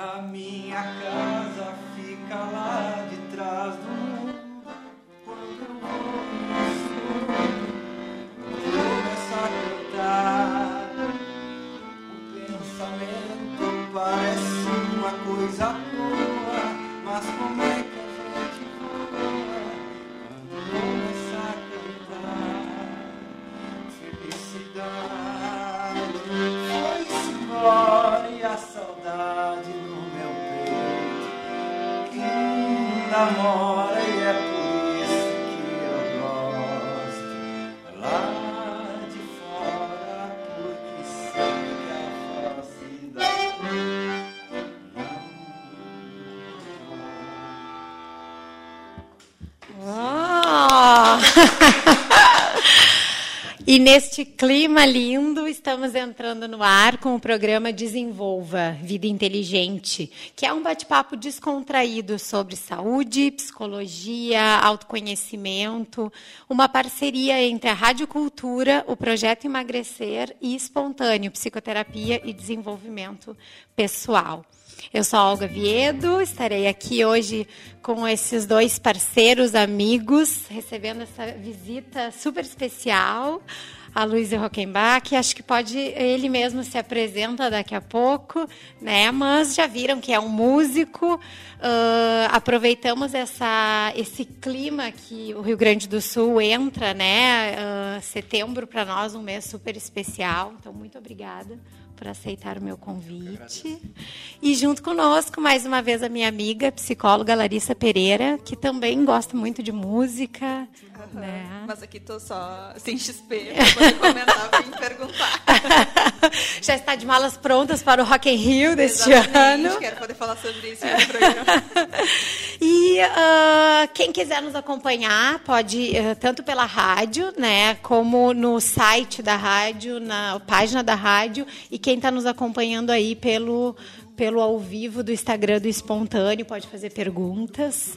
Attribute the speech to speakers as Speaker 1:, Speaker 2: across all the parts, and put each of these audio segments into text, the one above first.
Speaker 1: A minha casa fica lá namora e é por isso que eu gosto lá de fora porque sei a felicidade
Speaker 2: Ah! E neste clima lindo, estamos entrando no ar com o programa Desenvolva Vida Inteligente, que é um bate-papo descontraído sobre saúde, psicologia, autoconhecimento, uma parceria entre a Rádio Cultura, o Projeto Emagrecer e Espontâneo Psicoterapia e Desenvolvimento Pessoal. Eu sou a Olga Viedo, estarei aqui hoje com esses dois parceiros, amigos, recebendo essa visita super especial, a Luiz Rockenbach. Acho que pode, ele mesmo se apresenta daqui a pouco, né? Mas já viram que é um músico. Uh, aproveitamos essa, esse clima que o Rio Grande do Sul entra, né? Uh, setembro para nós um mês super especial. Então, muito obrigada por aceitar o meu convite. E junto conosco, mais uma vez, a minha amiga, psicóloga Larissa Pereira, que também gosta muito de música.
Speaker 3: Aham,
Speaker 2: Né?
Speaker 3: Mas aqui tô só sem XP pra poder comentar, vim perguntar.
Speaker 2: Já está de malas prontas para o Rock in Rio deste
Speaker 3: Exatamente,
Speaker 2: ano.
Speaker 3: quero poder falar sobre isso no programa.
Speaker 2: E ah, quem quiser nos acompanhar pode ah, tanto pela rádio, né, como no site da rádio, na página da rádio, e quem está nos acompanhando aí pelo pelo ao vivo do Instagram do Espontâneo pode fazer perguntas.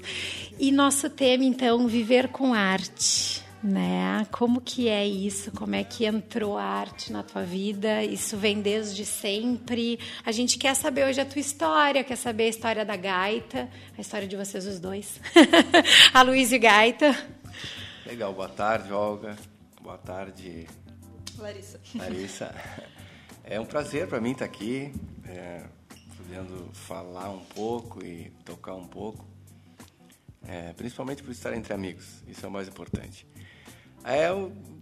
Speaker 2: E nosso tema então viver com arte. Né? Como que é isso? Como é que entrou a arte na tua vida? Isso vem desde sempre. A gente quer saber hoje a tua história, quer saber a história da gaita, a história de vocês os dois. a Luiz e Gaita.
Speaker 1: Legal, boa tarde, Olga. Boa tarde,
Speaker 3: Larissa.
Speaker 1: Larissa. É um prazer para mim estar aqui, é, podendo falar um pouco e tocar um pouco, é, principalmente por estar entre amigos, isso é o mais importante. É,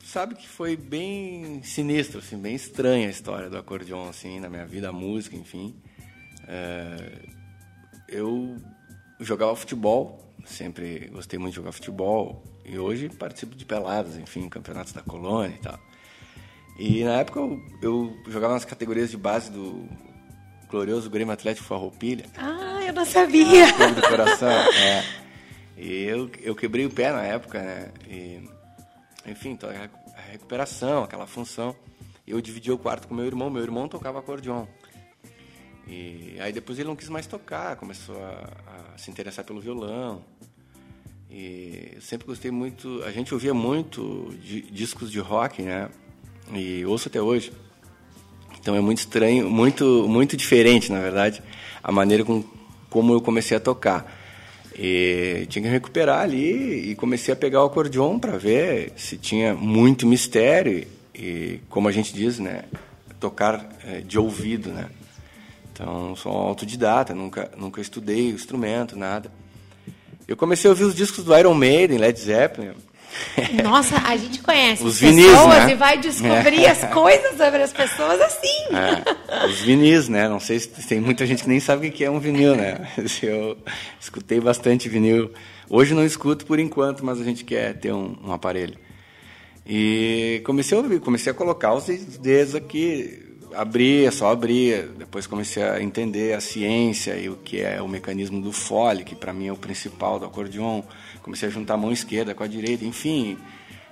Speaker 1: sabe que foi bem sinistro, assim, bem estranha a história do acordeon, assim, na minha vida, a música, enfim. É, eu jogava futebol, sempre gostei muito de jogar futebol, e hoje participo de peladas, enfim, campeonatos da colônia e tal. E na época eu, eu jogava nas categorias de base do glorioso Grêmio Atlético Farroupilha,
Speaker 2: Ah, eu não sabia.
Speaker 1: clube do coração. é. E eu, eu quebrei o pé na época, né? E, enfim, então, a recu- a recuperação, aquela função. Eu dividi o quarto com meu irmão, meu irmão tocava acordeon. E aí depois ele não quis mais tocar, começou a, a se interessar pelo violão. E eu sempre gostei muito, a gente ouvia muito de, discos de rock, né? E ouço até hoje. Então é muito estranho, muito muito diferente, na verdade, a maneira com, como eu comecei a tocar. E tinha que recuperar ali e comecei a pegar o acordeon para ver se tinha muito mistério e, como a gente diz, né, tocar eh, de ouvido, né? Então, sou autodidata, nunca nunca estudei o instrumento, nada. Eu comecei a ouvir os discos do Iron Maiden, Led Zeppelin.
Speaker 2: Nossa, a gente conhece
Speaker 1: Os
Speaker 2: as
Speaker 1: vinis,
Speaker 2: pessoas
Speaker 1: né?
Speaker 2: e vai descobrir
Speaker 1: É.
Speaker 2: as coisas sobre as pessoas assim.
Speaker 1: É, os vinis, né? Não sei se tem muita gente que nem sabe o que é um vinil, né? Eu escutei bastante vinil. Hoje não escuto por enquanto, mas a gente quer ter um, um aparelho. E comecei a ouvir, comecei a colocar os dedos aqui, abria, só abria. Depois comecei a entender a ciência e o que é o mecanismo do fole, que para mim é o principal do acordeon. Comecei a juntar a mão esquerda com a direita, enfim.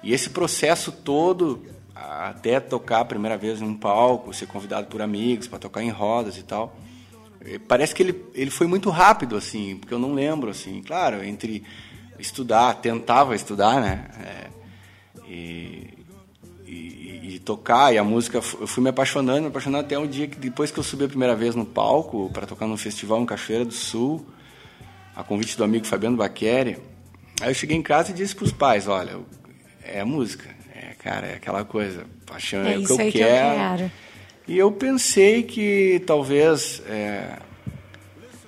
Speaker 1: E esse processo todo, até tocar a primeira vez num palco, ser convidado por amigos para tocar em rodas e tal, eh, parece que ele, ele foi muito rápido, assim, porque eu não lembro, assim. Claro, entre estudar, tentava estudar, né? É, E, e, e, tocar, e a música, eu fui me apaixonando, me apaixonando até um dia que depois que eu subi a primeira vez no palco para tocar num festival em Cachoeira do Sul, a convite do amigo Fabiano Baqueri, aí eu cheguei em casa e disse para os pais, olha, é música, é, cara, é aquela coisa, paixão é, é o que eu, quero. que eu quero. E eu pensei que talvez é,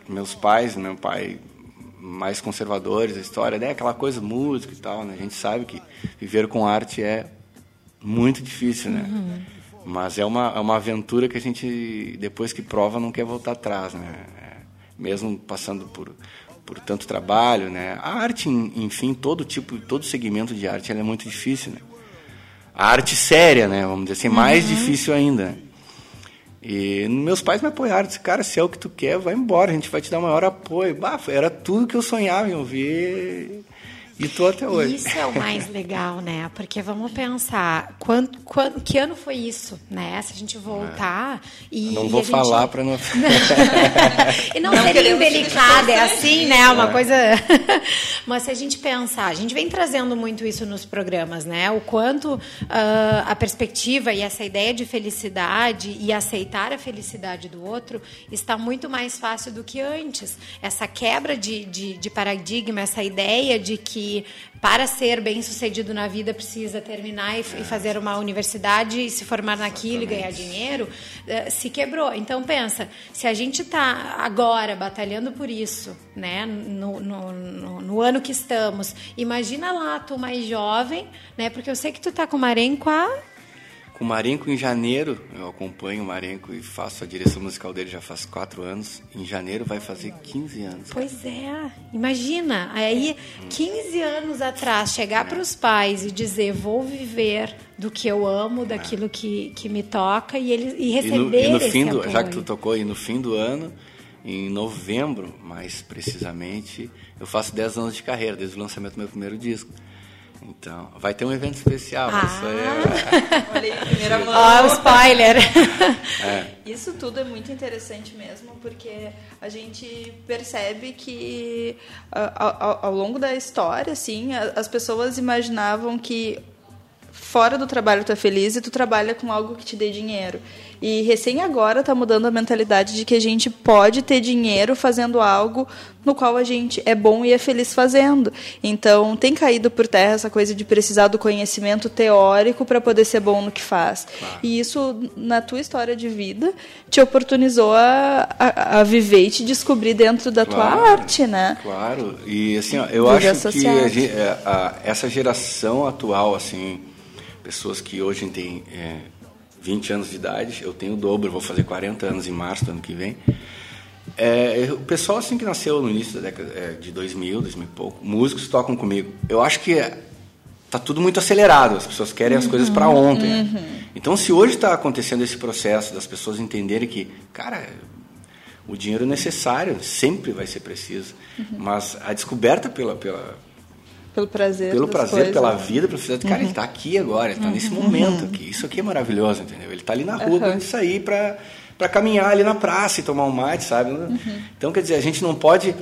Speaker 1: meus pais, meu pai mais conservadores, a história, né, aquela coisa música e tal, né? A gente sabe que viver com arte é muito difícil, né? Uhum. Mas é uma, é uma aventura que a gente, depois que prova, não quer voltar atrás, né? É, mesmo passando por, por tanto trabalho, né? A arte, enfim, todo tipo, todo segmento de arte, ela é muito difícil, né? A arte séria, né? Vamos dizer assim, mais uhum. difícil ainda. E meus pais me apoiaram, disse, cara, se é o que tu quer, vai embora, a gente vai te dar o maior apoio. Bah, era tudo que eu sonhava em ouvir e tô até hoje.
Speaker 2: Isso é o mais legal, né? Porque vamos pensar, quando, quando, que ano foi isso, né? Se a gente voltar é. e.
Speaker 1: Não vou
Speaker 2: gente...
Speaker 1: falar para não.
Speaker 2: e não, não ser indelicada, é assim, né? Uma é. coisa. Mas se a gente pensar, a gente vem trazendo muito isso nos programas, né? O quanto uh, a perspectiva e essa ideia de felicidade e aceitar a felicidade do outro está muito mais fácil do que antes. Essa quebra de, de, de paradigma, essa ideia de que para ser bem sucedido na vida precisa terminar e, e fazer uma universidade e se formar naquilo Exatamente. e ganhar dinheiro, uh, se quebrou. Então pensa, se a gente está agora batalhando por isso, né, no, no, no, no, ano que estamos, imagina lá tu mais jovem, né, porque eu sei que tu está com o Marenco há
Speaker 1: com o Marenco em janeiro, eu acompanho o Marenco e faço a direção musical dele já faz quatro anos. Em janeiro vai fazer 15 anos.
Speaker 2: Pois é, imagina. Aí, 15 anos atrás, chegar para os pais e dizer: vou viver do que eu amo, daquilo que, que me toca e, ele, e receber
Speaker 1: e no, e no fim
Speaker 2: do,
Speaker 1: Já que tu tocou, e no fim do ano, em novembro, mais precisamente, eu faço 10 anos de carreira, desde o lançamento do meu primeiro disco. Então, vai ter um evento especial.
Speaker 2: Ah.
Speaker 1: Isso é...
Speaker 3: Olha aí, primeira mão.
Speaker 2: Ó, oh, o spoiler.
Speaker 3: É. Isso tudo é muito interessante mesmo, porque a gente percebe que ao, ao longo da história, assim, as pessoas imaginavam que fora do trabalho tu é feliz e tu trabalha com algo que te dê dinheiro. E recém agora está mudando a mentalidade de que a gente pode ter dinheiro fazendo algo no qual a gente é bom e é feliz fazendo. Então, tem caído por terra essa coisa de precisar do conhecimento teórico para poder ser bom no que faz. Claro. E isso, na tua história de vida, te oportunizou a, a, a viver e te descobrir dentro da claro, tua arte, né?
Speaker 1: Claro. E, assim, ó, eu acho que a, é, essa geração atual, assim, pessoas que hoje têm... É, 20 anos de idade, eu tenho o dobro, vou fazer 40 anos em março do ano que vem. É, o pessoal assim que nasceu no início da década é, de 2000, 2000 e pouco, músicos tocam comigo. Eu acho que tá tudo muito acelerado, as pessoas querem as coisas para uhum, ontem. Uhum. Então, se hoje está acontecendo esse processo das pessoas entenderem que, cara, o dinheiro é necessário, sempre vai ser preciso, uhum. mas a descoberta pela, pela
Speaker 3: pelo prazer.
Speaker 1: Pelo prazer, coisas, pela né? vida, pelo fazer. Cara, uhum. ele está aqui agora, ele está uhum. nesse momento aqui. Isso aqui é maravilhoso, entendeu? Ele está ali na rua uhum. para sair para para caminhar ali na praça e tomar um mate, sabe? Uhum. Então, quer dizer, a gente não pode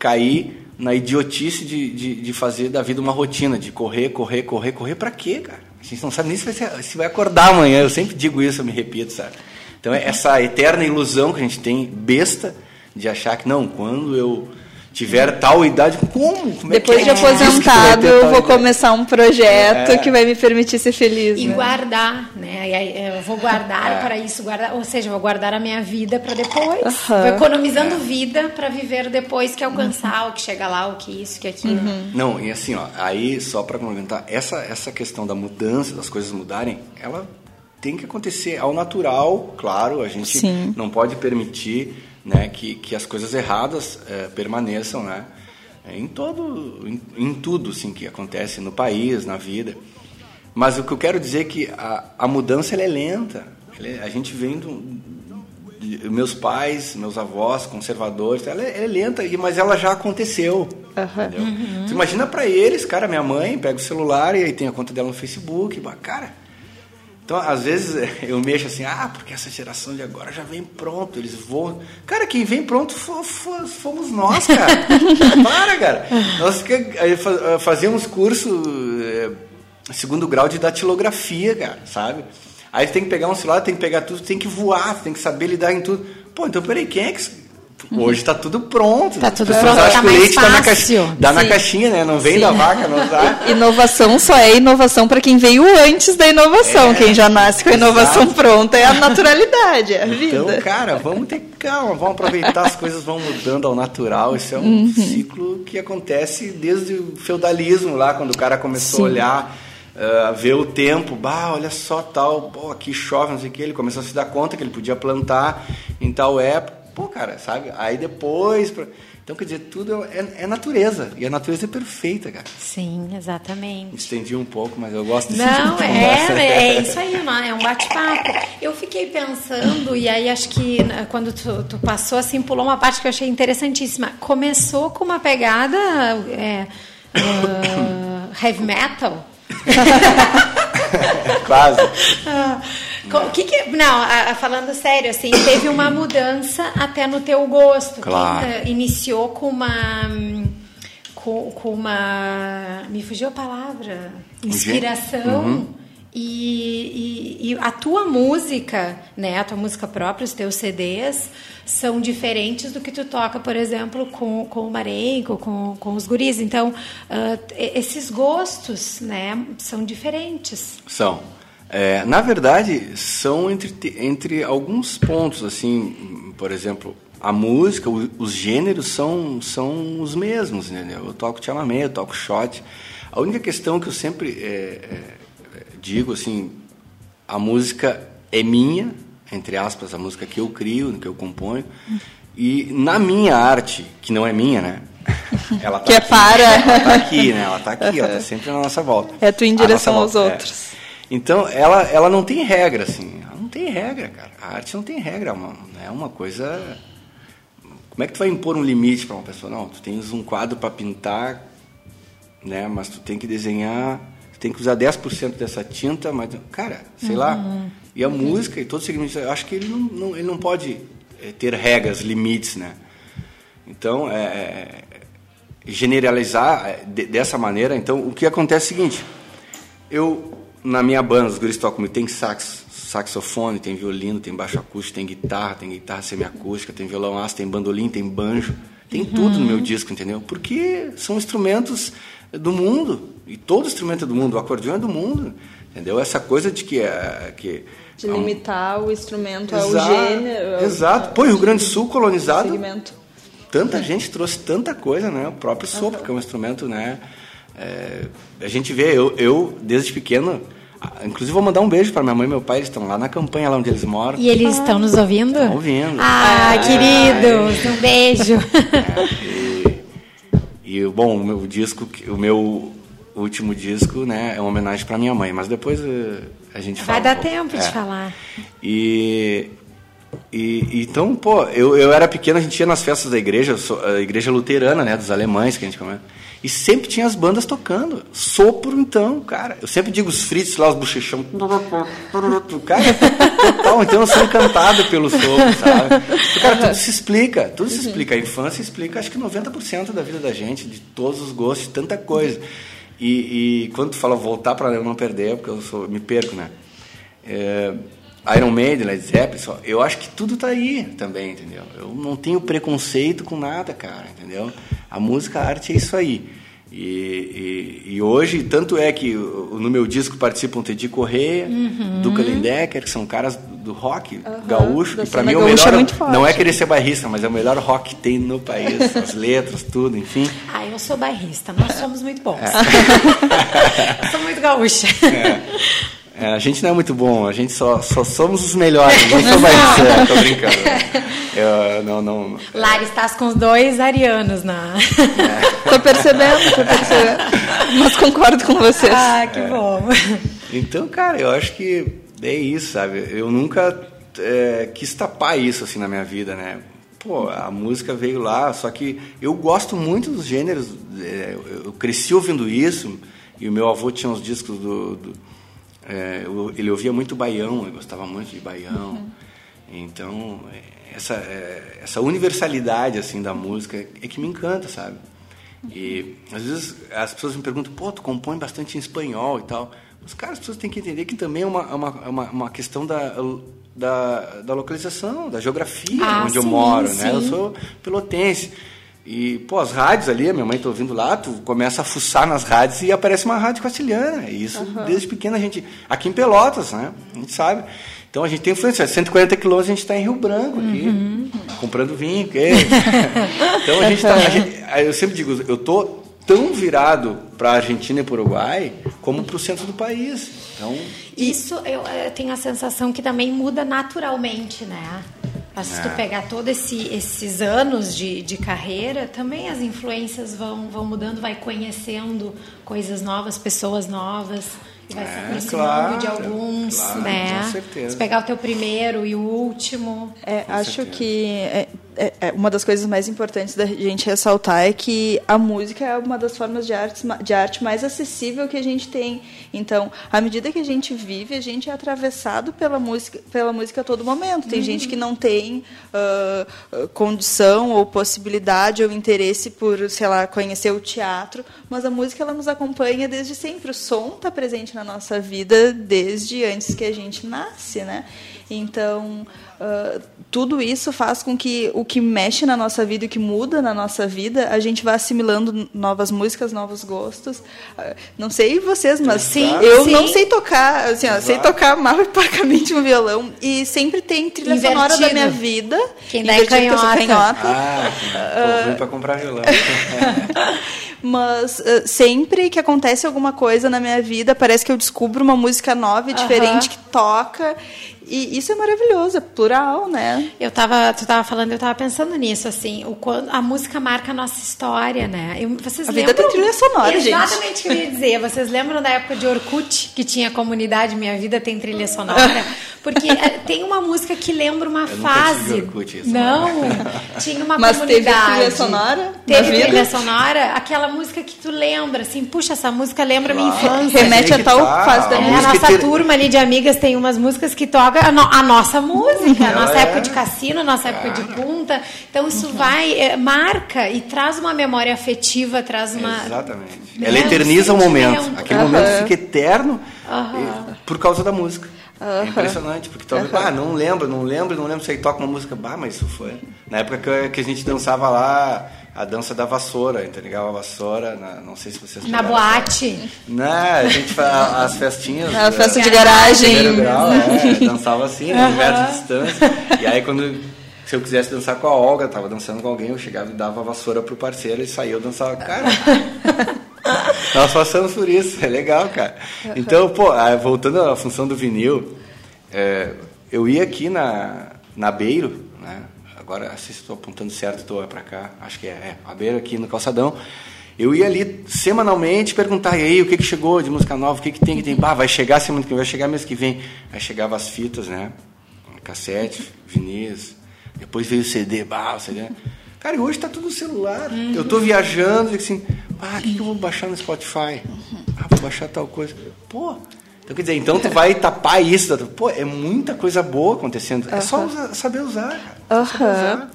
Speaker 1: cair na idiotice de, de, de, fazer da vida uma rotina, de correr, correr, correr, correr para quê, cara? A gente não sabe nem se vai, se vai acordar amanhã. Eu sempre digo isso, eu me repito, sabe? Então, é essa eterna ilusão que a gente tem, besta, de achar que, não, quando eu tiver tal idade, como? como
Speaker 3: é Depois
Speaker 1: é
Speaker 3: de aposentado, eu vou começar um projeto é. que vai me permitir ser feliz.
Speaker 2: E né? guardar, né? Eu vou guardar é. para isso, guardar, ou seja, vou guardar a minha vida para depois. Uhum. Vou economizando é. vida para viver depois que alcançar, uhum. o que chega lá, o que isso, que aquilo. Uhum.
Speaker 1: Não, e assim, ó, aí só para complementar, essa, essa questão da mudança, das coisas mudarem, ela tem que acontecer ao natural, claro, a gente Sim. não pode permitir né, que, que as coisas erradas é, permaneçam, né, em todo, em, em, tudo, assim, que acontece no país, na vida. Mas o que eu quero dizer é que a, a mudança é lenta. É, a gente vem do, de, meus pais, meus avós, conservadores, ela é, é lenta, mas ela já aconteceu. Uhum. Uhum. imagina para eles, cara, minha mãe pega o celular e aí tem a conta dela no Facebook, cara, então, às vezes, eu mexo assim, ah, porque essa geração de agora já vem pronto, eles voam. Cara, quem vem pronto fomos nós, cara. Para, cara. Nós fazíamos curso, eh, segundo grau de datilografia, cara, sabe? Aí tem que pegar um celular, tem que pegar tudo, tem que voar, tem que saber lidar em tudo. Pô, então peraí, quem é que. Hoje está tudo pronto.
Speaker 2: Tá tudo pronto, tá
Speaker 1: que o leite tá na, caixinha, dá na caixinha, né? Não vem Sim. da vaca, não dá.
Speaker 3: Inovação só é inovação para quem veio antes da inovação. É, quem já nasce com a inovação exato. pronta é a naturalidade, é a vida.
Speaker 1: Então, cara, vamos ter calma, vamos aproveitar as coisas vão mudando ao natural. Isso é um uhum. ciclo que acontece desde o feudalismo lá, quando o cara começou Sim. a olhar uh, ver o tempo, bah, olha só tal, pô, aqui chove, não sei o que, ele começou a se dar conta que ele podia plantar em tal época, pô, cara, sabe? Aí depois, então quer dizer, tudo é, é, natureza e a natureza é perfeita, cara.
Speaker 2: Sim, exatamente.
Speaker 1: Estendi um pouco, mas eu gosto de
Speaker 2: Não, é, é isso aí, é um bate-papo. Eu fiquei pensando e aí acho que né, quando tu, tu, passou assim, pulou uma parte que eu achei interessantíssima. Começou com uma pegada é, uh, heavy metal
Speaker 1: Quase.
Speaker 2: O que, que não, falando sério, assim, teve uma mudança até no teu gosto.
Speaker 1: Claro.
Speaker 2: Que, uh, iniciou com uma com, com, uma me fugiu a palavra inspiração. Uhum e, e, e, a tua música, né, a tua música própria, os teus CDs, são diferentes do que tu toca, por exemplo, com, com o Marenco, com, com os guris. Então, uh, esses gostos, né, são diferentes.
Speaker 1: São. É, na verdade, são entre, entre alguns pontos, assim, por exemplo, a música, os gêneros são, são os mesmos, né? Eu toco chamamé, eu toco shot. A única questão que eu sempre... É, é, digo assim, a música é minha, entre aspas, a música que eu crio, que eu componho, e na minha arte, que não é minha, né?
Speaker 3: Ela tá que é aqui, é para.
Speaker 1: Ela tá aqui, né? Ela tá aqui, ela tá sempre na nossa volta.
Speaker 3: É tu em direção aos volta, é. outros.
Speaker 1: Então, ela, ela não tem regra, assim. Ela não tem regra, cara. A arte não tem regra. É uma, é uma coisa. Como é que tu vai impor um limite para uma pessoa? Não, tu tens um quadro para pintar, né? Mas tu tem que desenhar tem que usar 10% dessa tinta, mas, cara, sei uhum. lá. E a música e todos os segmentos, eu acho que ele não, não ele não pode é, ter regras, limites, né? Então, é, é generalizar é, de, dessa maneira, então, o que acontece é o seguinte, eu, na minha banda, os guris tocam tem sax, saxofone, tem violino, tem baixo acústico, tem guitarra, tem guitarra semiacústica, tem violão aço, tem bandolim, tem banjo, tem uhum. tudo no meu disco, entendeu? Porque são instrumentos do mundo. E todo instrumento é do mundo. O acordeão é do mundo. Entendeu? Essa coisa de que... É, que
Speaker 3: de limitar um... o instrumento exato, ao gênero.
Speaker 1: Exato. Pô, o Rio Grande do Sul colonizado... Segmento. Tanta gente trouxe tanta coisa, né? O próprio sopro, uhum. que é um instrumento, né? É, a gente vê, eu, eu desde pequeno... Inclusive, vou mandar um beijo para minha mãe e meu pai, eles estão lá na campanha, lá onde eles moram.
Speaker 2: E eles estão nos ouvindo?
Speaker 1: Estão ouvindo.
Speaker 2: Ah, é, queridos, é, um beijo.
Speaker 1: É, e, e, bom, o meu disco, o meu último disco, né, é uma homenagem para minha mãe, mas depois uh, a gente
Speaker 2: Vai
Speaker 1: fala.
Speaker 2: Vai dar um tempo é. de falar.
Speaker 1: E, e, então, pô, eu, eu era pequeno, a gente ia nas festas da igreja, a igreja luterana, né, dos alemães, que a gente comenta. E sempre tinha as bandas tocando. Sopro, então, cara. Eu sempre digo os fritos lá, os bochechão. Cara, total. Então eu sou encantado pelo sopro, sabe? Cara, tudo se explica. Tudo se explica. A infância explica, acho que 90% da vida da gente, de todos os gostos, de tanta coisa. E, e quando tu fala voltar para não perder, porque eu sou, me perco, né? É, Iron Maiden, Led Zeppelin, só, eu acho que tudo tá aí também, entendeu? Eu não tenho preconceito com nada, cara, entendeu? A música, a arte é isso aí. E, e, e, hoje, tanto é que no meu disco participam Teddy Correia, uhum. Duca Lindecker, que são caras do rock uhum. gaúcho, que para mim é o melhor. É não é querer ser bairrista, mas é o melhor rock que tem no país, as letras, tudo, enfim.
Speaker 2: Ah, eu sou bairrista, nós somos muito bons. É. eu sou muito gaúcha.
Speaker 1: É. É, a gente não é muito bom, a gente só, só somos os melhores, não sou mais é, tô brincando. Eu, não, não,
Speaker 2: Lari, estás com os dois arianos na.
Speaker 3: É. tô percebendo, tô percebendo. Mas concordo com vocês.
Speaker 2: Ah, que é. bom.
Speaker 1: Então, cara, eu acho que é isso, sabe? Eu nunca é, quis tapar isso assim na minha vida, né? Pô, a música veio lá, só que eu gosto muito dos gêneros, é, eu cresci ouvindo isso, e o meu avô tinha uns discos do, do é, ele ouvia muito baião, ele gostava muito de baião. Uhum. Então, essa, é, essa universalidade assim da música é que me encanta, sabe? E às vezes as pessoas me perguntam, pô, tu compõe bastante em espanhol e tal. Os caras, as pessoas têm que entender que também é uma, uma, uma, uma questão da, da, da localização, da geografia
Speaker 2: Ah,
Speaker 1: onde eu
Speaker 2: sim,
Speaker 1: moro,
Speaker 2: sim.
Speaker 1: né? Eu sou pelotense. E, pô, as rádios ali, a minha mãe tá ouvindo lá, tu começa a fuçar nas rádios e aparece uma rádio castelhana. E isso, desde pequeno, a gente... Aqui em Pelotas, né? A gente sabe. Então, a gente tem influência. 140 quilômetros, a gente está em Rio Branco aqui,
Speaker 2: Uhum.
Speaker 1: comprando vinho. então, a gente tá... a gente- eu sempre digo, eu tô tão virado para a Argentina e para o Uruguai como para o centro do país. Então,
Speaker 2: Isso eu, eh, tenho a sensação que também muda naturalmente, né? Mas se tu
Speaker 1: É.
Speaker 2: pegar todos esse, esses anos de, de carreira, também as influências vão, vão mudando, vai conhecendo coisas novas, pessoas novas, e vai se
Speaker 1: É,
Speaker 2: aproximando de
Speaker 1: claro,
Speaker 2: alguns,
Speaker 1: claro,
Speaker 2: né?
Speaker 1: com certeza.
Speaker 2: Se pegar o teu primeiro e o último.
Speaker 3: É, acho
Speaker 1: certeza.
Speaker 3: que é, é- é uma das coisas mais importantes da gente ressaltar é que a música é uma das formas de arte, de arte mais acessível que a gente tem. Então, à medida que a gente vive, a gente é atravessado pela música, pela música a todo momento. Tem gente que não tem ah, condição ou possibilidade ou interesse por, sei lá, conhecer o teatro, mas a música ela nos acompanha desde sempre. O som está presente na nossa vida desde antes que a gente nasce, né? Então, ah, tudo isso faz com que o que mexe na nossa vida e o que muda na nossa vida, a gente vá assimilando novas músicas, novos gostos. Ah, não sei vocês, mas
Speaker 2: Sim,
Speaker 3: eu
Speaker 2: sim.
Speaker 3: não sei tocar, assim, ó, sei tocar mal e parcamente um violão. E sempre tem trilha sonora da
Speaker 2: Invertido.
Speaker 3: minha vida.
Speaker 2: Quem dá é
Speaker 3: Invertido, eu sou
Speaker 2: canhota.
Speaker 3: canhota.
Speaker 1: ah, tô ruim para comprar violão.
Speaker 3: Mas eh, sempre que acontece alguma coisa na minha vida, parece que eu descubro uma música nova e diferente que toca. E isso é maravilhoso, é plural, né?
Speaker 2: Eu tava, tu tava falando, eu tava pensando nisso, assim, o quando a música marca a nossa história, né? Eu- vocês
Speaker 3: A vida
Speaker 2: lembram?
Speaker 3: tem trilha sonora, gente.
Speaker 2: Exatamente o que eu ia dizer. Vocês lembram da época de Orkut, que tinha a comunidade Minha Vida Tem Trilha Sonora? Porque eh, tem uma música que lembra uma
Speaker 1: Eu
Speaker 2: fase.
Speaker 1: Orkut, isso
Speaker 2: não, tinha uma
Speaker 3: Mas teve
Speaker 2: comunidade.
Speaker 3: trilha sonora
Speaker 2: Teve
Speaker 3: vida?
Speaker 2: trilha sonora, aquela música que tu lembra, assim, puxa, essa música lembra a minha
Speaker 1: Claro.
Speaker 2: infância.
Speaker 3: Remete a tal
Speaker 1: tá,
Speaker 3: fase da
Speaker 1: a
Speaker 2: É, a
Speaker 3: música.
Speaker 2: nossa
Speaker 1: ter-
Speaker 2: turma ali de amigas tem umas músicas que tocam a, no- a nossa música, a nossa
Speaker 1: é.
Speaker 2: época de cassino, a nossa época de punta. Então isso vai, é, marca e traz uma memória afetiva, traz uma.
Speaker 1: Exatamente.
Speaker 2: Né,
Speaker 1: Ela eterniza
Speaker 2: um
Speaker 1: o momento. Aquele
Speaker 3: Aham.
Speaker 1: momento fica eterno eh, por causa da música. É impressionante, porque talvez, ah, não lembro, não lembro, não lembro se aí toca uma música, bah, mas isso foi. Na época que a gente dançava lá a dança da vassoura, a gente ligava a vassoura, na- não sei se vocês
Speaker 2: Na boate.
Speaker 1: Não, a gente as festinhas.
Speaker 3: A festa
Speaker 1: eh,
Speaker 3: de garagem.
Speaker 1: grau, é, dançava assim, né, um metro de distância. E aí quando se eu quisesse dançar com a Olga, tava dançando com alguém, eu chegava e dava a vassoura pro parceiro e saía, eu dançava. Cara, nós passamos por isso, é legal, cara. Então, pô, voltando à função do vinil, é, eu ia aqui na, na Beiro, né? Agora, se estou apontando certo, estou para cá, acho que é, é, a Beiro aqui no Calçadão. Eu ia ali semanalmente perguntar, e aí, o que, que chegou de música nova, o que, que tem, que tem? Bah, vai chegar semana que vem, vai chegar mês que vem. Aí chegava as fitas, né? Cassete, vinis, depois veio o CD, bah, o CD. Cara, e hoje tá tudo no celular. Eu tô viajando e assim, ah, o que, que eu vou baixar no Spotify? Ah, vou baixar tal coisa. Pô, então quer dizer, então tu vai tapar isso. Pô, é muita coisa boa acontecendo. É só usar- saber usar, cara. Saber
Speaker 3: Aham.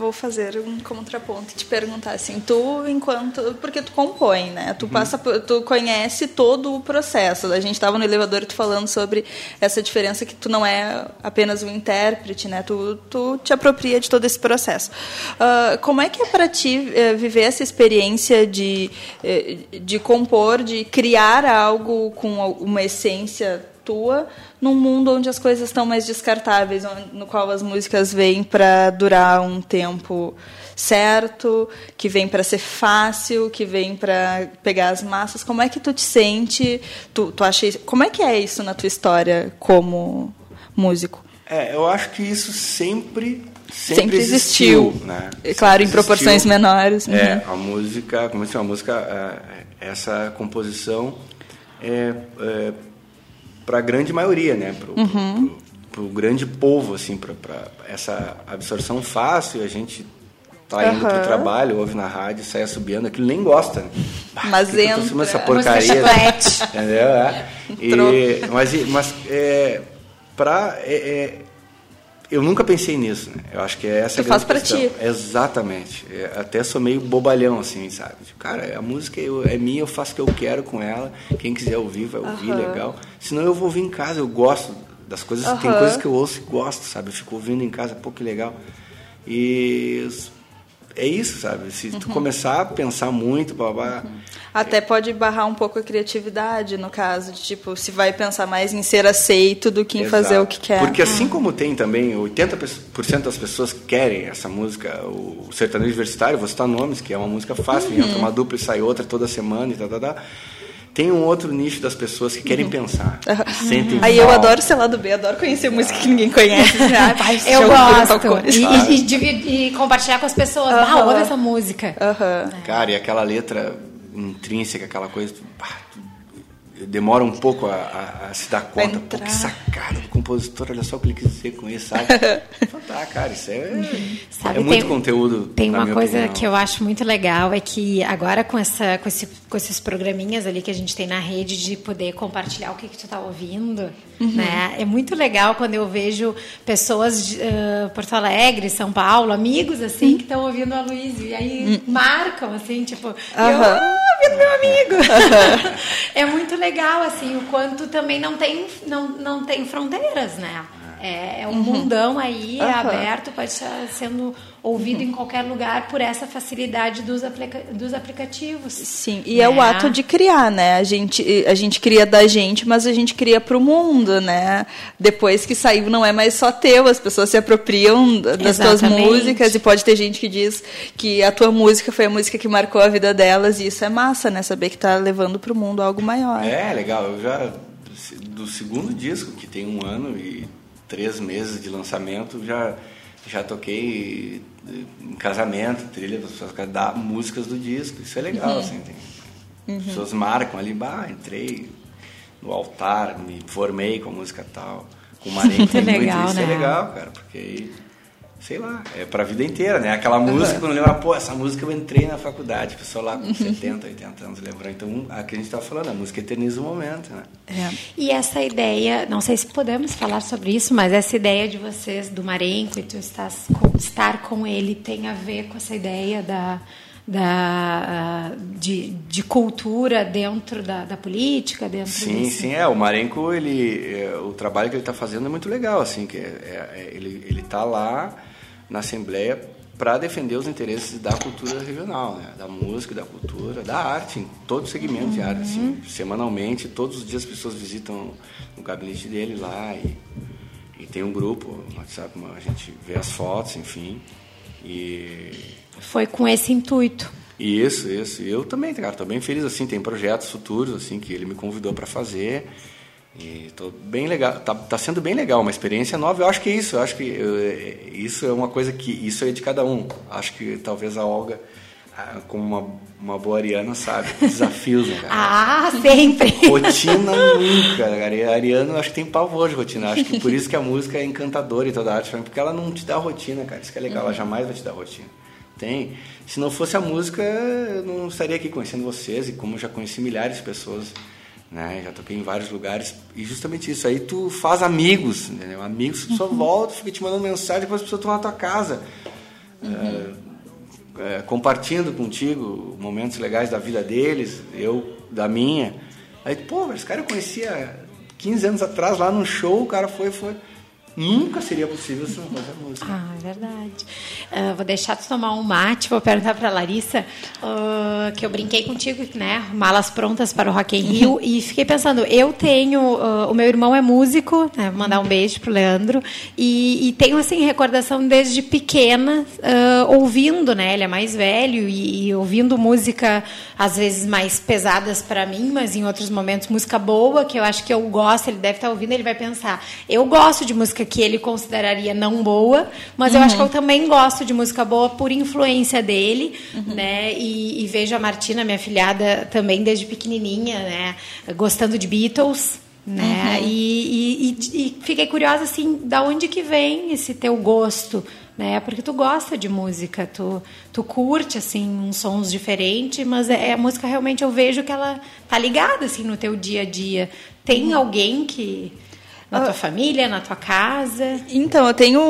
Speaker 3: Vou fazer um contraponto e te perguntar assim, tu enquanto, porque tu compõe, né? Tu passa, por- tu conhece todo o processo. A gente estava no elevador tu falando sobre essa diferença que tu não é apenas um intérprete, né? Tu, tu te apropria de todo esse processo. Ah, como é que é para ti eh, viver essa experiência de eh, de compor, de criar algo com uma essência tua num mundo onde as coisas estão mais descartáveis, no qual as músicas vêm para durar um tempo certo, que vem para ser fácil, que vem para pegar as massas. Como é que tu te sente? Tu, tu acha como é que é isso na tua história como músico?
Speaker 1: É, eu acho que isso sempre sempre,
Speaker 3: Sempre existiu.
Speaker 1: né?
Speaker 3: É Claro,
Speaker 1: Sempre
Speaker 3: em proporções
Speaker 1: existiu.
Speaker 3: menores. uhum.
Speaker 1: É, a música, como eu disse, a música, é, essa composição é, para a grande maioria, né? Pro, pro-
Speaker 3: Uhum.
Speaker 1: pro- pro grande povo, assim, para essa absorção fácil, a gente tá indo pro
Speaker 3: Aham.
Speaker 1: trabalho, ouve na rádio, sai assobiando, aquilo nem gosta, né? Bah,
Speaker 3: Mas
Speaker 1: que que
Speaker 3: entra.
Speaker 1: fazendo essa porcaria? Entendeu? É. E, mas, mas é, pra, é, é, eu nunca pensei nisso, né? Eu acho que é essa
Speaker 3: tu faz pra ti.
Speaker 1: Exatamente. É, até sou meio bobalhão, assim, sabe? Tipo, cara, a música eu, é minha, eu faço o que eu quero com ela. Quem quiser ouvir, vai ouvir, uhum. legal. Senão eu vou ouvir em casa, eu gosto das coisas. Uhum. Tem coisas que eu ouço e gosto, sabe? Eu fico ouvindo em casa, pô, que legal. E é isso, sabe? Se tu uhum. começar a pensar muito, babá. Uhum.
Speaker 3: Até pode barrar um pouco a criatividade, no caso, de tipo, se vai pensar mais em ser aceito do que em Exato. fazer o que quer.
Speaker 1: Porque assim como tem também 80% das pessoas que querem essa música, o sertanejo universitário, vou citar nomes, que é uma música fácil, uhum. entra uma dupla e sai outra toda semana e tal, tal, tal tem um outro nicho das pessoas que querem uhum. pensar. Uhum. Sentem
Speaker 3: Aí eu adoro ser lá do B, adoro conhecer ah. música que ninguém conhece.
Speaker 2: ah, pai, eu gosto. E, e, e, e, compartilhar com as pessoas. Uhum. Ah, ouve essa música.
Speaker 3: Uhum.
Speaker 1: Cara, e aquela letra intrínseca, aquela coisa demora um pouco a, a, a se dar conta. Pô, que sacada do compositor, olha só o que ele quis dizer com isso, sabe? tá, cara, isso é, sabe, é muito tem, conteúdo.
Speaker 2: Tem uma coisa
Speaker 1: opinião.
Speaker 2: que eu acho muito legal, é que agora com, essa, com, esse, com esses programinhas ali que a gente tem na rede de poder compartilhar o que, que tu está ouvindo, uhum. né? É muito legal quando eu vejo pessoas de uh, Porto Alegre, São Paulo, amigos assim, uhum. que estão ouvindo a Luiz e aí uhum. marcam, assim, tipo, eu, ah, ouvindo meu amigo. é muito legal legal, assim, o quanto também não tem, não, não tem fronteiras, né? É, é um uhum. mundão aí, uhum. aberto, pode estar sendo ouvido uhum. em qualquer lugar por essa facilidade dos, aplica dos aplicativos.
Speaker 3: Sim, e né? é o ato de criar, né? A gente, a gente cria da gente, mas a gente cria para o mundo, né? Depois que saiu, não é mais só teu, as pessoas se apropriam das Exatamente. tuas músicas e pode ter gente que diz que a tua música foi a música que marcou a vida delas e isso é massa, né? Saber que está levando para o mundo algo maior.
Speaker 1: É, legal. Eu já, do segundo disco, que tem um ano e três meses de lançamento, já, já toquei em casamento, trilha, pessoas dar músicas do disco. Isso é legal, uhum. assim. Tem, uhum. Pessoas marcam ali, bah, entrei no altar, me formei com a música tal. Com o Marinho, tem legal, muito, isso é né? é legal, cara, porque aí sei lá, é para a vida inteira, né? Aquela música, quando lembra, pô, essa música eu entrei na faculdade, pessoal lá com 70, 80 anos lembrou. Então, aqui a gente está falando, a música eterniza o momento, né?
Speaker 2: É. E essa ideia, não sei se podemos falar sobre isso, mas essa ideia de vocês, do Marenco, e tu estás estar com ele, tem a ver com essa ideia da da, de, de cultura dentro da, da política dentro
Speaker 1: sim desse... sim é o Marenco ele é, o trabalho que ele está fazendo é muito legal assim que é, é, ele ele está lá na Assembleia para defender os interesses da cultura regional, né? da música, da cultura, da arte, em todo segmento uhum. de arte. Assim, uhum. semanalmente, todos os dias as pessoas visitam o gabinete dele lá e, e tem um grupo, WhatsApp, a gente vê as fotos, enfim. E
Speaker 2: foi com esse intuito.
Speaker 1: Isso, isso. Eu também, cara, estou bem feliz assim. Tem projetos futuros assim que ele me convidou para fazer. E tô bem legal, tá, tá sendo bem legal, uma experiência nova. Eu acho que é isso, eu acho que eu, é, isso é uma coisa que isso é de cada um. Acho que talvez a Olga, como uma, uma boa ariana, sabe, desafios, né, cara?
Speaker 2: Ah, sempre.
Speaker 1: Rotina nunca, cara. A Ariana, acho que tem pavor de rotina. Acho que por isso que a música é encantadora e toda a arte, porque ela não te dá rotina, cara. Isso que é legal, ela jamais vai te dar rotina. Tem. Se não fosse a música, eu não estaria aqui conhecendo vocês e como já conheci milhares de pessoas né? Já toquei em vários lugares e justamente isso aí tu faz amigos, entendeu? Amigos que só uhum. voltam, fica te mandando mensagem depois as pessoas estão na tua casa, uhum. é, é, compartilhando contigo momentos legais da vida deles, eu da minha. Aí, pô, esse cara eu conhecia 15 anos atrás lá num show, o cara foi, foi. Nunca seria possível se não fosse a música.
Speaker 2: Ah, é verdade. Uh, vou deixar tu tomar um mate, vou perguntar para Larissa, uh, que eu brinquei contigo, né? Malas prontas para o Rock in Rio, e fiquei pensando, eu tenho, uh, o meu irmão é músico, né? vou mandar um beijo pro Leandro, e, e tenho, assim, recordação desde pequena, ouvindo, né? Ele é mais velho, e, e ouvindo música, às vezes, mais pesadas para mim, mas em outros momentos música boa, que eu acho que eu gosto, ele deve estar tá ouvindo, ele vai pensar, eu gosto de música que ele consideraria não boa, mas uhum. eu acho que eu também gosto de música boa por influência dele, uhum. né? E, e, vejo a Martina, minha filhada, também desde pequenininha, né? Gostando de Beatles. Né? Uhum. E, e, e, fiquei curiosa assim, da onde que vem esse teu gosto, né? Porque tu gosta de música, tu, tu curte assim uns sons diferentes, mas é, a música realmente eu vejo que ela tá ligada assim no teu dia a dia. Tem uhum. alguém que Na tua família, na tua casa?
Speaker 3: Então, eu tenho.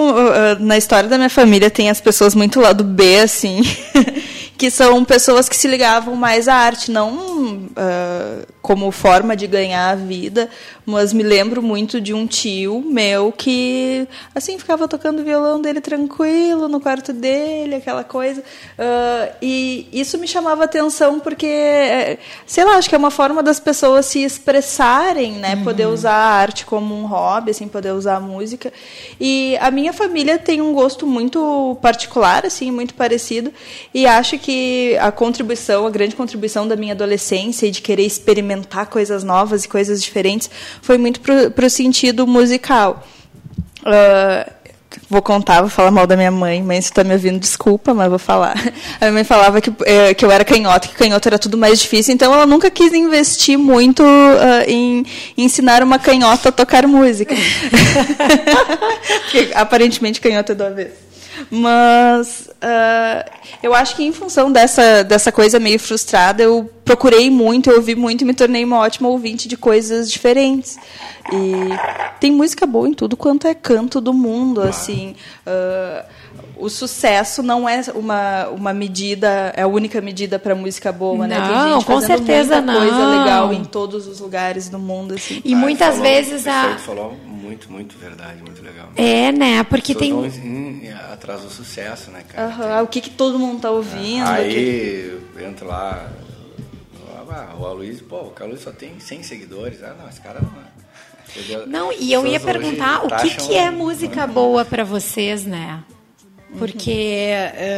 Speaker 3: Na história da minha família tem as pessoas muito lá do B, assim. que são pessoas que se ligavam mais à arte, não uh, como forma de ganhar a vida, mas me lembro muito de um tio meu que, assim, ficava tocando o violão dele tranquilo no quarto dele, aquela coisa. Uh, e isso me chamava atenção porque, sei lá, acho que é uma forma das pessoas se expressarem, né? Uhum. Poder usar a arte como um hobby, assim, poder usar a música. E a minha família tem um gosto muito particular, assim, muito parecido, e acho que que a contribuição, a grande contribuição da minha adolescência e de querer experimentar coisas novas e coisas diferentes foi muito para o sentido musical. Uh, vou contar, vou falar mal da minha mãe, mãe, se está me ouvindo, desculpa, mas vou falar. A minha mãe falava que, é, que eu era canhoto, que canhoto era tudo mais difícil, então ela nunca quis investir muito uh, em, em, ensinar uma canhota a tocar música. Porque aparentemente canhoto é do avesso. Mas uh, eu acho que em função dessa, dessa coisa meio frustrada, eu procurei muito, eu ouvi muito e me tornei uma ótima ouvinte de coisas diferentes. E tem música boa em tudo quanto é canto do mundo, assim. Uh, o sucesso não é uma, uma medida, é a única medida para música boa,
Speaker 2: não,
Speaker 3: né?
Speaker 2: Tem gente com certeza
Speaker 3: muita
Speaker 2: não.
Speaker 3: coisa legal em todos os lugares do mundo, assim.
Speaker 2: E ah, muitas
Speaker 1: falou,
Speaker 2: vezes a
Speaker 1: falou muito, muito verdade, muito legal.
Speaker 2: É, né? Porque tem
Speaker 1: vão atrás do sucesso, né, cara?
Speaker 3: Uhum. Tem... O que, que todo mundo tá ouvindo?
Speaker 1: Aí que... entra lá ah, o Aloysio, pô, o Aloysio só tem 100 seguidores. Ah, não, esse cara não é.
Speaker 2: Não, e eu ia perguntar o que, que é música boa para vocês, né? Porque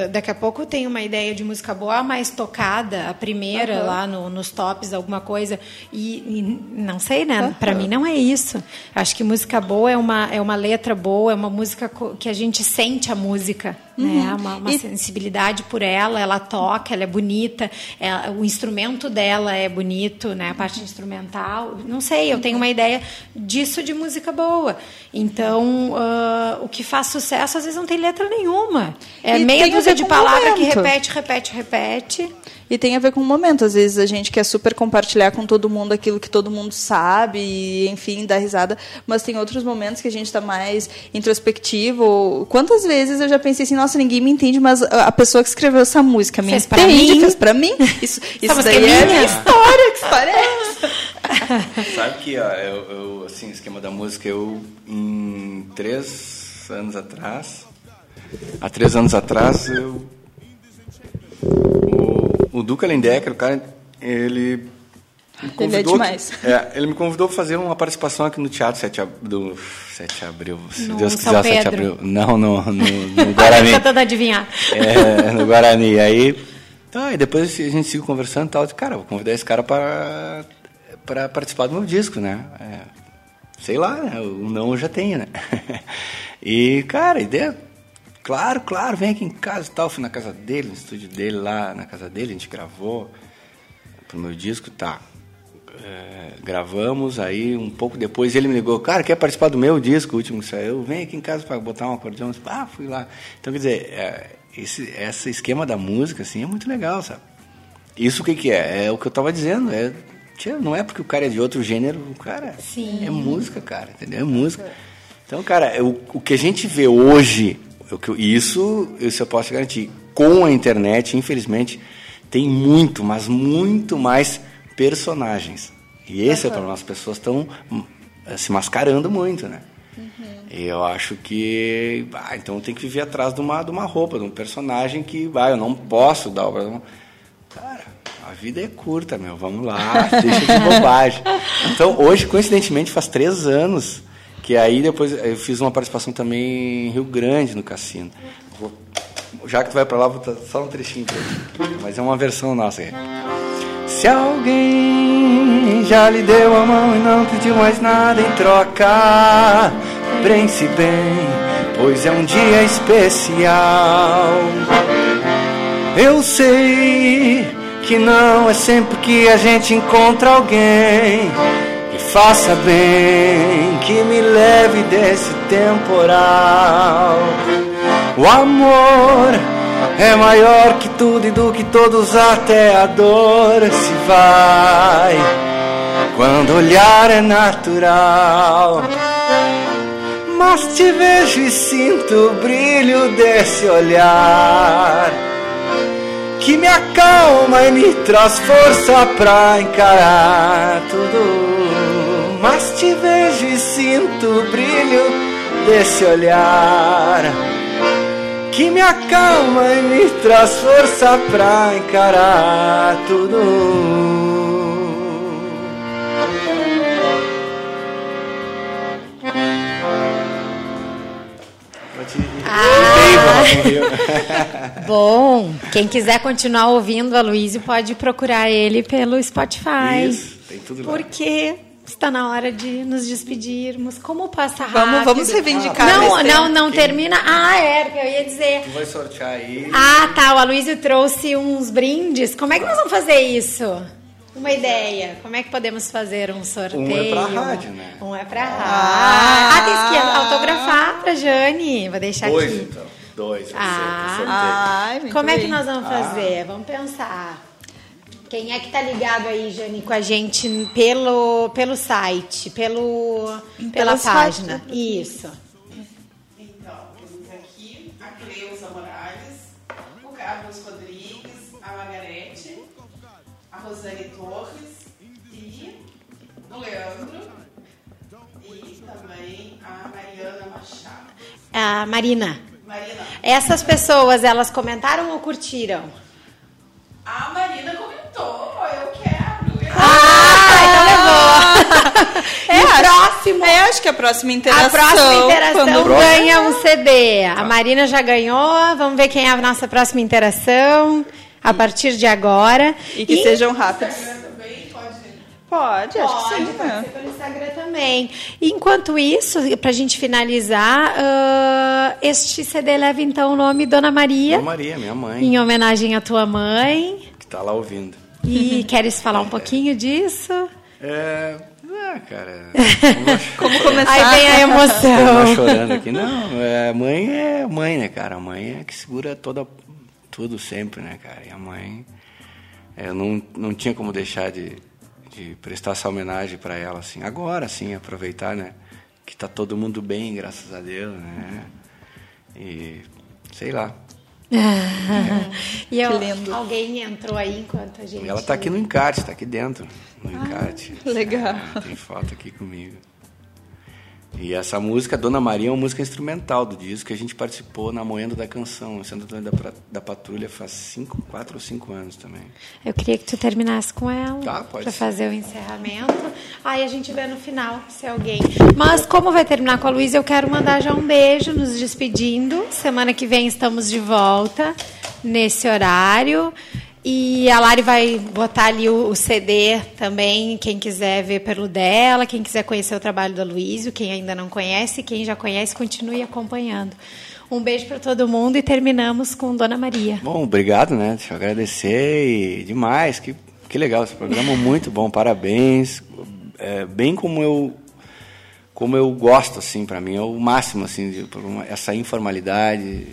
Speaker 2: uh, daqui a pouco tem uma ideia de música boa mais tocada, a primeira uhum. lá no, nos tops, alguma coisa. E, e não sei, né? Uhum. Para mim não é isso. Acho que música boa é uma, é uma letra boa, é uma música que a gente sente a música. Né? Uhum. Né? Uma, uma e... sensibilidade por ela, ela toca, ela é bonita, ela, o instrumento dela é bonito, né? a parte instrumental. Não sei, eu tenho uma ideia disso de música boa. Então, uh, o que faz sucesso às vezes não tem letra nenhuma. É e meia dúzia de palavras que repete, repete, repete.
Speaker 3: E tem a ver com o momento. Às vezes a gente quer super compartilhar com todo mundo aquilo que todo mundo sabe, e, enfim, dar risada. Mas tem outros momentos que a gente está mais introspectivo. Quantas vezes eu já pensei assim, nossa, ninguém me entende, mas a pessoa que escreveu essa música me fez entende, mim. fez pra mim. Isso, isso daí é, é minha história. Que história é essa?
Speaker 1: Sabe que ó, eu, eu, assim, o esquema da música, eu, em três anos atrás, há três anos atrás, eu o Duca Lendecker, o cara, ele
Speaker 3: me convidou, ele é demais.
Speaker 1: É, ele me convidou para fazer uma participação aqui no Teatro 7 do 7 de Abril. Se
Speaker 2: no
Speaker 1: Deus
Speaker 2: quiser,
Speaker 1: 7 de Abril. Não, no, no, no Guarani.
Speaker 2: tentando adivinhar.
Speaker 1: É, no Guarani. Aí, tá, e depois a gente seguiu conversando e tal. Eu disse, cara, vou convidar esse cara para, para participar do meu disco, né? É, sei lá, né? O não eu já tenho, né? E, cara, ideia Claro, claro, vem aqui em casa e tal. Fui na casa dele, no estúdio dele, lá na casa dele, a gente gravou pro meu disco, tá. É, gravamos, aí um pouco depois ele me ligou, cara, quer participar do meu disco, o último que saiu? Vem aqui em casa para botar um acordeão. Ah, fui lá. Então, quer dizer, é, esse, esse esquema da música, assim, é muito legal, sabe? Isso o que, que é? É o que eu tava dizendo, é, não é porque o cara é de outro gênero, o cara
Speaker 2: Sim.
Speaker 1: é música, cara, entendeu? É música. Então, cara, o, o que a gente vê hoje isso, isso eu posso garantir. Com a internet, infelizmente, tem muito, mas muito mais personagens. E esse uhum. é o problema. As pessoas estão hum, se mascarando muito, né? Uhum. Eu acho que. Ah, então tem que viver atrás de uma, de uma roupa, de um personagem que. Ah, eu não posso dar o. Cara, a vida é curta, meu. Vamos lá, deixa de bobagem. Então, hoje, coincidentemente, faz três anos que aí depois eu fiz uma participação também em Rio Grande, no cassino. Vou, já que tu vai para lá, vou botar só um trechinho pra Mas é uma versão nossa. Aí. Se alguém já lhe deu a mão e não pediu mais nada em troca, pense bem, pois é um dia especial. Eu sei que não é sempre que a gente encontra alguém faça bem, que me leve desse temporal. O amor é maior que tudo e do que todos, até a dor se vai. quando olhar é natural. Mas te vejo e sinto o brilho desse olhar que me acalma e me traz força pra encarar tudo. Mas te vejo e sinto o brilho desse olhar que me acalma e me traz força pra encarar tudo.
Speaker 2: Bom, quem quiser continuar ouvindo a Luísio pode procurar ele pelo Spotify.
Speaker 1: Isso, tem tudo lá.
Speaker 2: Está na hora de nos despedirmos. Como passa rápido.
Speaker 3: Vamos, vamos reivindicar.
Speaker 2: Não, não, não termina. Ah, é, porque eu ia dizer.
Speaker 1: Tu vai sortear aí.
Speaker 2: Ah, tá. O Aloysio trouxe uns brindes. Como é que nós vamos fazer isso? Uma ideia. Como é que podemos fazer um sorteio?
Speaker 1: Um é pra rádio, né?
Speaker 2: Um é pra rádio.
Speaker 3: Ah.
Speaker 2: Ah, tem que autografar pra Jane. Vou deixar
Speaker 1: Dois,
Speaker 2: aqui.
Speaker 1: então. Dois.
Speaker 2: Ah.
Speaker 3: Ai, muito
Speaker 2: Como é que nós vamos fazer? Vamos pensar. Quem é que tá ligado aí, Jane, com a gente pelo, pelo site, pelo, pela página? Isso.
Speaker 4: Então, temos aqui a Cleusa Morales, o Carlos Rodrigues, a Margarete, a Rosane Torres e o Leandro e também a Mariana Machado.
Speaker 2: A Marina.
Speaker 4: Marina,
Speaker 2: Essas pessoas, elas comentaram ou curtiram?
Speaker 4: a Marina comentou, eu quero.
Speaker 2: Ah, então levou.
Speaker 3: É,
Speaker 2: e o
Speaker 3: acho-
Speaker 2: próximo?
Speaker 3: É, acho que a próxima interação.
Speaker 2: A próxima interação
Speaker 3: quando-
Speaker 2: ganha um CD. A Marina já ganhou. Vamos ver quem é a nossa próxima interação a partir de agora.
Speaker 3: E que sejam rápidos.
Speaker 4: Também pode.
Speaker 3: Pode, acho que
Speaker 2: Pode,
Speaker 3: sim.
Speaker 2: pode
Speaker 3: né?
Speaker 2: ser pelo Instagram também. Enquanto isso, para a gente finalizar, ah, este CD leva então o nome Dona Maria,
Speaker 1: Dona Maria, minha mãe,
Speaker 2: em homenagem à tua mãe.
Speaker 1: que tá lá ouvindo.
Speaker 2: E queres falar um pouquinho disso?
Speaker 1: É. Ah, cara.
Speaker 3: Como começar?
Speaker 2: Aí vem a emoção.
Speaker 1: chorando aqui. Não, é, mãe é mãe, né, cara? A mãe é que segura toda, tudo sempre, né, cara? E a mãe. é, Eu não, não tinha como deixar de, de prestar essa homenagem para ela, assim. Agora, assim, aproveitar, né? Que tá todo mundo bem, graças a Deus, né? E. Sei lá.
Speaker 2: E eu-
Speaker 3: Que lindo.
Speaker 2: alguém entrou aí enquanto a gente.
Speaker 1: Ela tá aqui no encarte, tá aqui dentro. No encarte.
Speaker 3: legal.
Speaker 1: É, tem foto aqui comigo. E essa música, Dona Maria, é uma música instrumental do disco que a gente participou na Moendo da Canção, Centro Antônio da, da Patrulha, faz cinco, quatro ou cinco anos também.
Speaker 2: Eu queria que tu terminasse com ela.
Speaker 1: Tá, ser.
Speaker 2: fazer o encerramento. Aí a gente vê no final se alguém. Mas como vai terminar com a Luísa, eu quero mandar já um beijo, nos despedindo. Semana que vem estamos de volta nesse horário. E a Lari vai botar ali o, o CD também, quem quiser ver pelo dela, quem quiser conhecer o trabalho da Luísa, quem ainda não conhece, quem já conhece, continue acompanhando. Um beijo para todo mundo e terminamos com Dona Maria.
Speaker 1: Bom, obrigado, né? Deixa eu agradecer e demais. Que, que legal esse programa, muito bom, parabéns. É, bem como eu como eu gosto, assim, para mim é o máximo, assim, de, essa informalidade.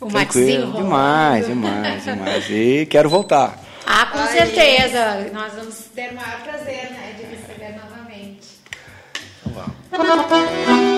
Speaker 2: O
Speaker 1: tranquilo,
Speaker 2: Maxinho
Speaker 1: demais, demais, demais. E quero voltar.
Speaker 2: Ah, com certeza. Nós vamos ter o maior prazer, né, de receber novamente.
Speaker 5: rule